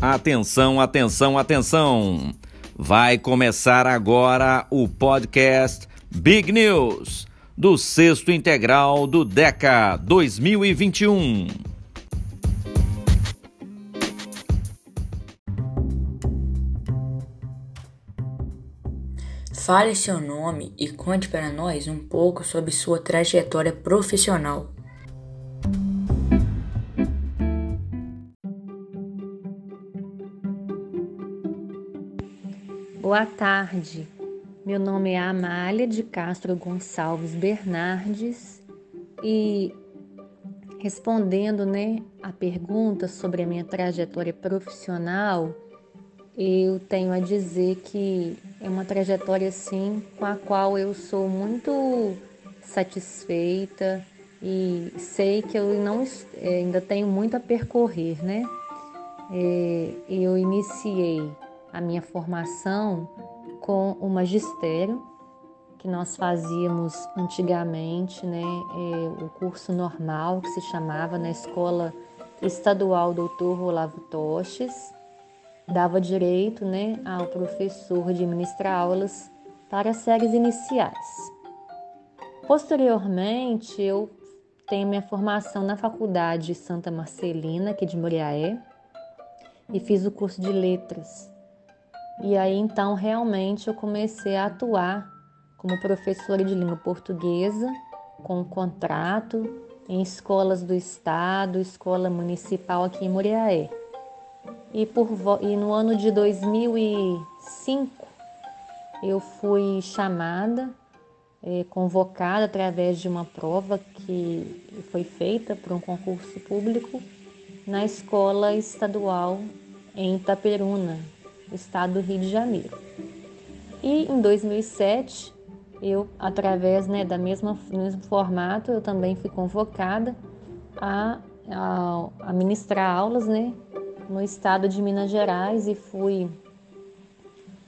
Atenção, atenção, atenção! Vai começar agora o podcast Big News do Sexto Integral do DECA 2021. Fale seu nome e conte para nós um pouco sobre sua trajetória profissional. Boa tarde. Meu nome é Amália de Castro Gonçalves Bernardes e respondendo, né, a pergunta sobre a minha trajetória profissional, eu tenho a dizer que é uma trajetória assim com a qual eu sou muito satisfeita e sei que eu não é, ainda tenho muito a percorrer, né? É, eu iniciei a minha formação com o magistério, que nós fazíamos antigamente, né, é, o curso normal que se chamava na Escola Estadual Doutor Olavo Toches, dava direito, né, ao professor de ministrar aulas para séries iniciais. Posteriormente, eu tenho minha formação na Faculdade Santa Marcelina, aqui de Moriaé, e fiz o curso de letras e aí então realmente eu comecei a atuar como professora de língua portuguesa, com um contrato em escolas do estado, escola municipal aqui em Muriaé. E, por, e no ano de 2005 eu fui chamada, é, convocada através de uma prova que foi feita por um concurso público na escola estadual em Itaperuna, estado do Rio de Janeiro. E em 2007, eu, através né, da mesma, mesmo formato, eu também fui convocada a, a, a ministrar aulas né, no estado de Minas Gerais e fui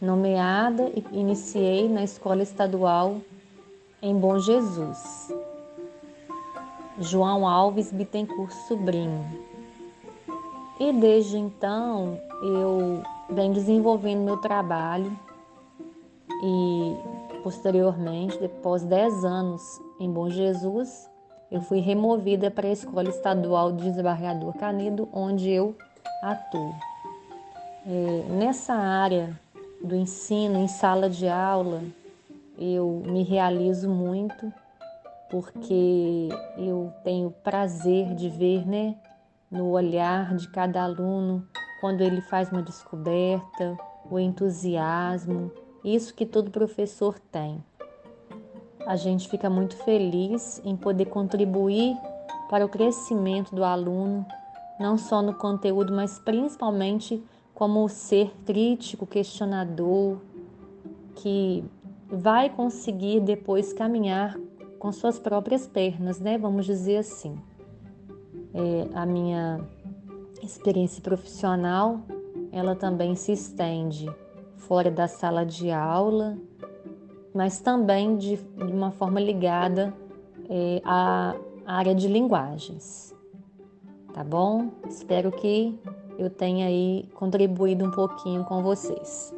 nomeada e iniciei na escola estadual em Bom Jesus. João Alves Bittencourt Sobrinho. E desde então eu venho desenvolvendo meu trabalho e posteriormente, depois de 10 anos em Bom Jesus, eu fui removida para a Escola Estadual de Desembargador Canedo, onde eu atuo. É, nessa área do ensino, em sala de aula, eu me realizo muito porque eu tenho prazer de ver né, no olhar de cada aluno quando ele faz uma descoberta, o entusiasmo, isso que todo professor tem. A gente fica muito feliz em poder contribuir para o crescimento do aluno, não só no conteúdo, mas principalmente como ser crítico, questionador, que vai conseguir depois caminhar com suas próprias pernas, né? Vamos dizer assim. É, a minha experiência profissional, ela também se estende fora da sala de aula, mas também de, de uma forma ligada é, à área de linguagens. Tá bom? Espero que eu tenha aí contribuído um pouquinho com vocês.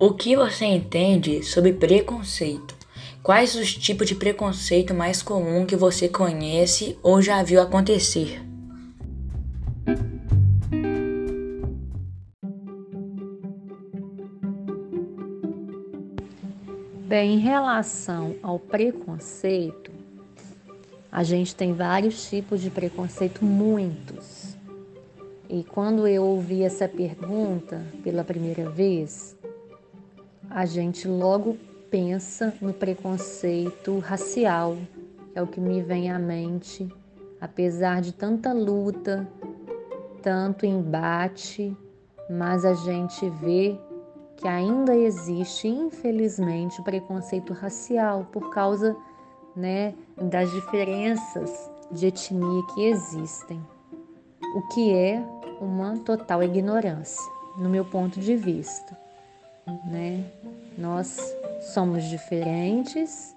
O que você entende sobre preconceito? Quais os tipos de preconceito mais comum que você conhece ou já viu acontecer? Bem, em relação ao preconceito, a gente tem vários tipos de preconceito, muitos. E quando eu ouvi essa pergunta pela primeira vez, a gente logo pensa no preconceito racial, é o que me vem à mente, apesar de tanta luta, tanto embate, mas a gente vê que ainda existe, infelizmente, o preconceito racial por causa né, das diferenças de etnia que existem, o que é uma total ignorância, no meu ponto de vista. Né? Nós somos diferentes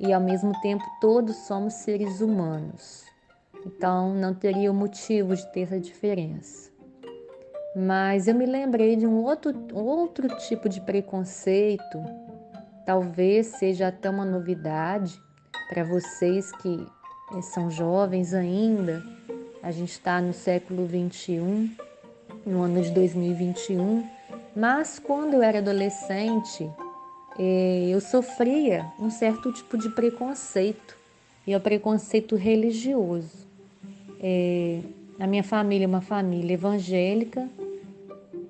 e ao mesmo tempo todos somos seres humanos. Então não teria motivo de ter essa diferença. Mas eu me lembrei de um outro, outro tipo de preconceito, talvez seja até uma novidade para vocês que eh, são jovens ainda. A gente está no século 21, no ano de 2021, mas quando eu era adolescente, eh, eu sofria um certo tipo de preconceito, e é o preconceito religioso. É, a minha família é uma família evangélica,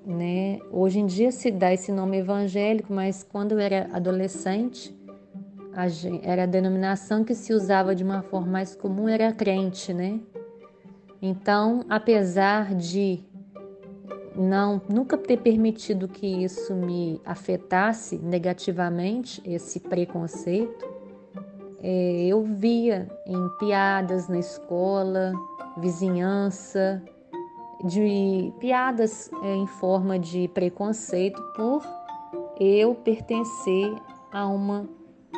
né? Hoje em dia se dá esse nome evangélico, mas quando eu era adolescente, a gente, era a denominação que se usava de uma forma mais comum, era crente, né? Então, apesar de não nunca ter permitido que isso me afetasse negativamente, esse preconceito, é, eu via em piadas na escola, vizinhança, de piadas é, em forma de preconceito por eu pertencer a uma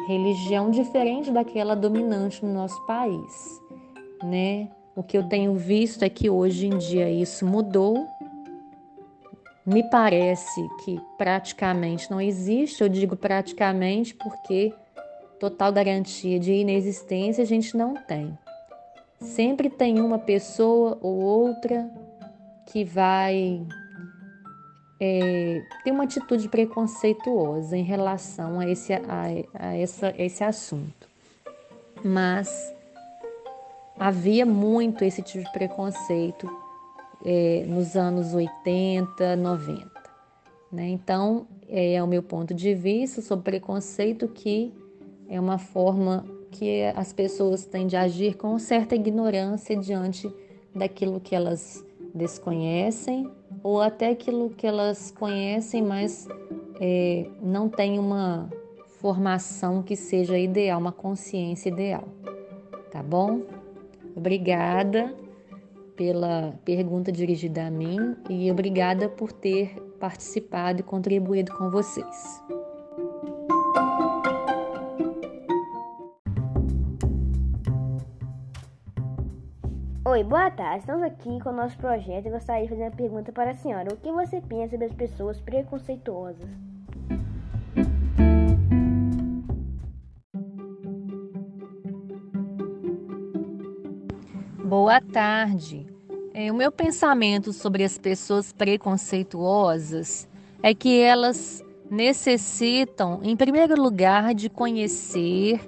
religião diferente daquela dominante no nosso país, né? O que eu tenho visto é que hoje em dia isso mudou. Me parece que praticamente não existe, eu digo praticamente porque total garantia de inexistência a gente não tem. Sempre tem uma pessoa ou outra que vai é, ter uma atitude preconceituosa em relação a esse, a, a essa, esse assunto. Mas havia muito esse tipo de preconceito é, nos anos 80, 90. Né? Então, é, é o meu ponto de vista sobre preconceito que é uma forma que as pessoas têm de agir com certa ignorância diante daquilo que elas desconhecem ou até aquilo que elas conhecem, mas é, não tem uma formação que seja ideal, uma consciência ideal. Tá bom? Obrigada pela pergunta dirigida a mim e obrigada por ter participado e contribuído com vocês. Oi, boa tarde. Estamos aqui com o nosso projeto e gostaria de fazer uma pergunta para a senhora. O que você pensa sobre as pessoas preconceituosas? Boa tarde. É, o meu pensamento sobre as pessoas preconceituosas é que elas necessitam, em primeiro lugar, de conhecer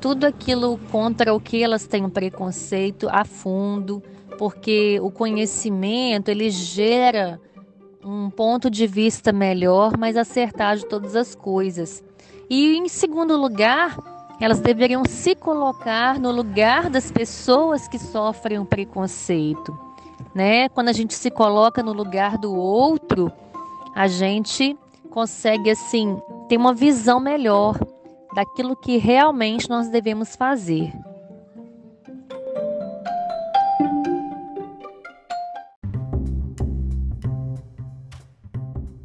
tudo aquilo contra o que elas têm um preconceito a fundo, porque o conhecimento ele gera um ponto de vista melhor, mais acertado de todas as coisas. E em segundo lugar, elas deveriam se colocar no lugar das pessoas que sofrem um preconceito, né? Quando a gente se coloca no lugar do outro, a gente consegue assim ter uma visão melhor daquilo que realmente nós devemos fazer.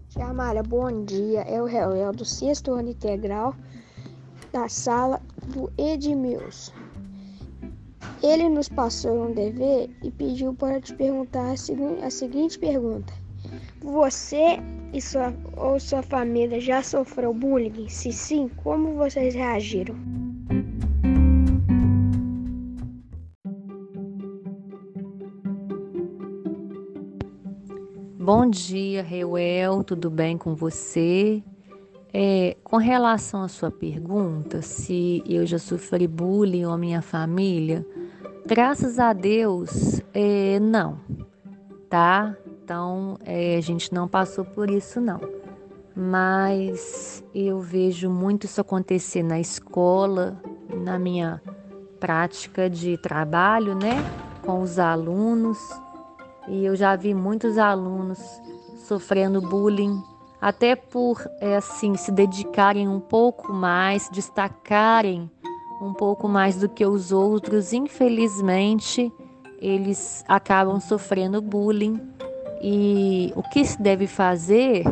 Tia bom dia. É o Réu do sexto ano integral da sala do Edmilson. Ele nos passou um dever e pediu para te perguntar a seguinte pergunta: Você e sua, ou sua família já sofreu bullying? Se sim, como vocês reagiram? Bom dia, Reuel, tudo bem com você? É, com relação à sua pergunta, se eu já sofri bullying ou a minha família, graças a Deus, é, não, tá? Então, é, a gente não passou por isso, não. Mas eu vejo muito isso acontecer na escola, na minha prática de trabalho, né, com os alunos. E eu já vi muitos alunos sofrendo bullying, até por, é, assim, se dedicarem um pouco mais, destacarem um pouco mais do que os outros, infelizmente, eles acabam sofrendo bullying. E o que se deve fazer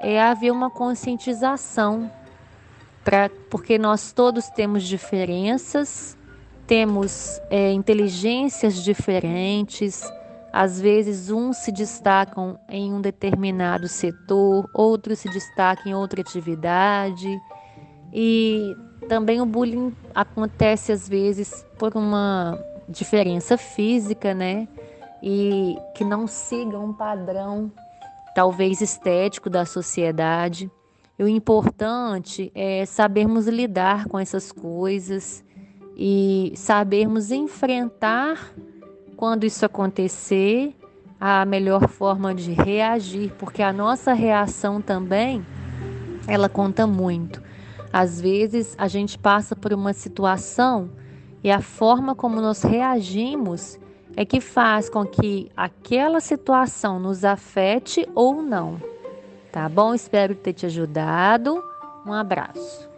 é haver uma conscientização, pra, porque nós todos temos diferenças, temos é, inteligências diferentes, às vezes, uns se destacam em um determinado setor, outros se destacam em outra atividade. E também o bullying acontece às vezes por uma diferença física, né? E que não siga um padrão, talvez estético, da sociedade. E o importante é sabermos lidar com essas coisas e sabermos enfrentar quando isso acontecer, a melhor forma de reagir, porque a nossa reação também ela conta muito. Às vezes a gente passa por uma situação e a forma como nós reagimos é que faz com que aquela situação nos afete ou não. Tá bom? Espero ter te ajudado. Um abraço.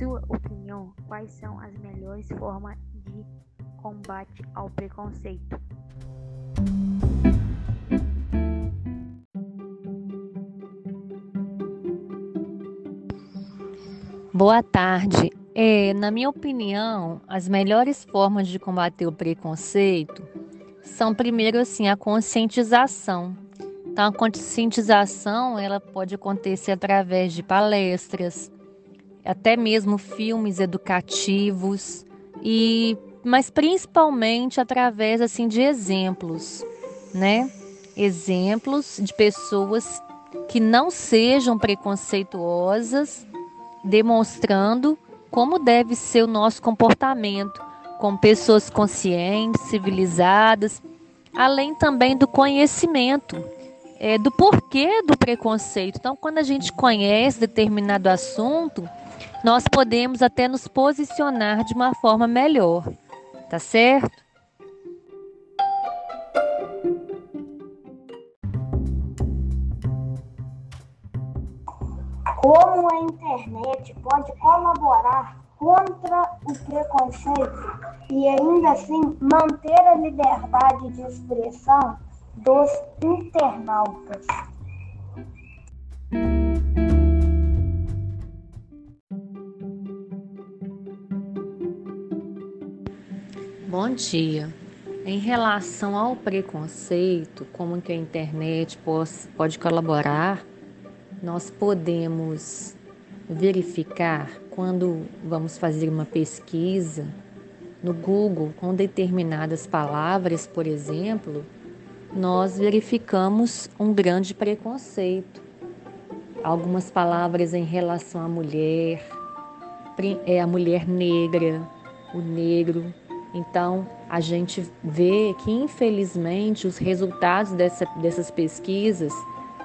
sua opinião, quais são as melhores formas de combate ao preconceito? Boa tarde. É, na minha opinião, as melhores formas de combater o preconceito são primeiro assim a conscientização. Então, a conscientização ela pode acontecer através de palestras, até mesmo filmes educativos e mas principalmente através assim de exemplos, né? Exemplos de pessoas que não sejam preconceituosas, demonstrando como deve ser o nosso comportamento com pessoas conscientes, civilizadas, além também do conhecimento é, do porquê do preconceito. Então, quando a gente conhece determinado assunto, nós podemos até nos posicionar de uma forma melhor, tá certo? Como a internet pode colaborar contra o preconceito e ainda assim manter a liberdade de expressão dos internautas? Bom dia. Em relação ao preconceito, como que a internet pode colaborar, nós podemos verificar quando vamos fazer uma pesquisa no Google com determinadas palavras, por exemplo, nós verificamos um grande preconceito. Algumas palavras em relação à mulher, é a mulher negra, o negro, então, a gente vê que, infelizmente, os resultados dessa, dessas pesquisas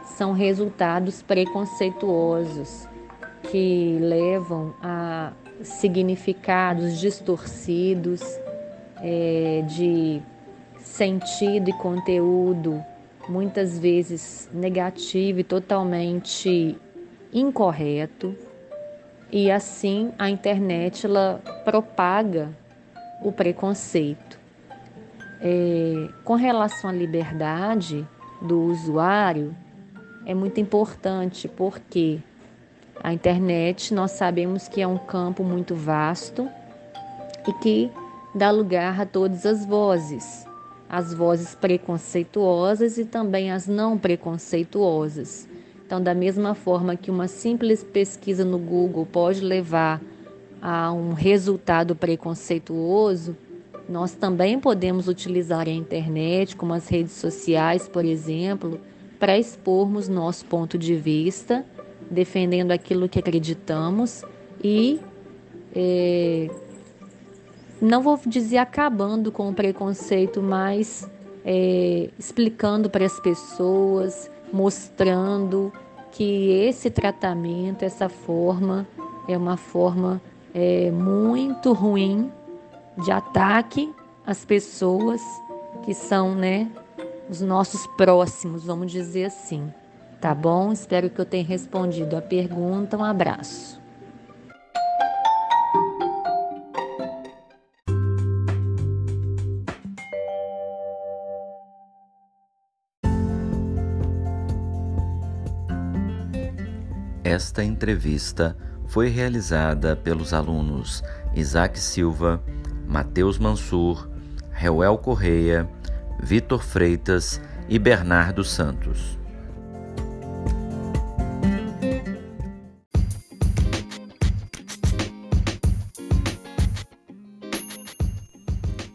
são resultados preconceituosos, que levam a significados distorcidos é, de sentido e conteúdo, muitas vezes negativo e totalmente incorreto. E assim a internet ela propaga o preconceito. É, com relação à liberdade do usuário, é muito importante porque a internet nós sabemos que é um campo muito vasto e que dá lugar a todas as vozes, as vozes preconceituosas e também as não preconceituosas. Então, da mesma forma que uma simples pesquisa no Google pode levar a um resultado preconceituoso, nós também podemos utilizar a internet, como as redes sociais, por exemplo, para expormos nosso ponto de vista, defendendo aquilo que acreditamos e é, não vou dizer acabando com o preconceito, mas é, explicando para as pessoas, mostrando que esse tratamento, essa forma, é uma forma é, muito ruim de ataque às pessoas que são, né, os nossos próximos, vamos dizer assim. Tá bom? Espero que eu tenha respondido a pergunta. Um abraço. Esta entrevista foi realizada pelos alunos Isaac Silva, Matheus Mansur, Reuel Correia, Vitor Freitas e Bernardo Santos.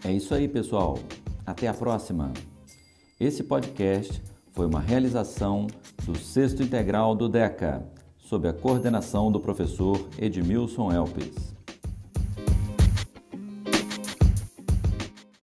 É isso aí, pessoal. Até a próxima. Esse podcast foi uma realização do Sexto Integral do DECA, sob a coordenação do professor Edmilson Elpes.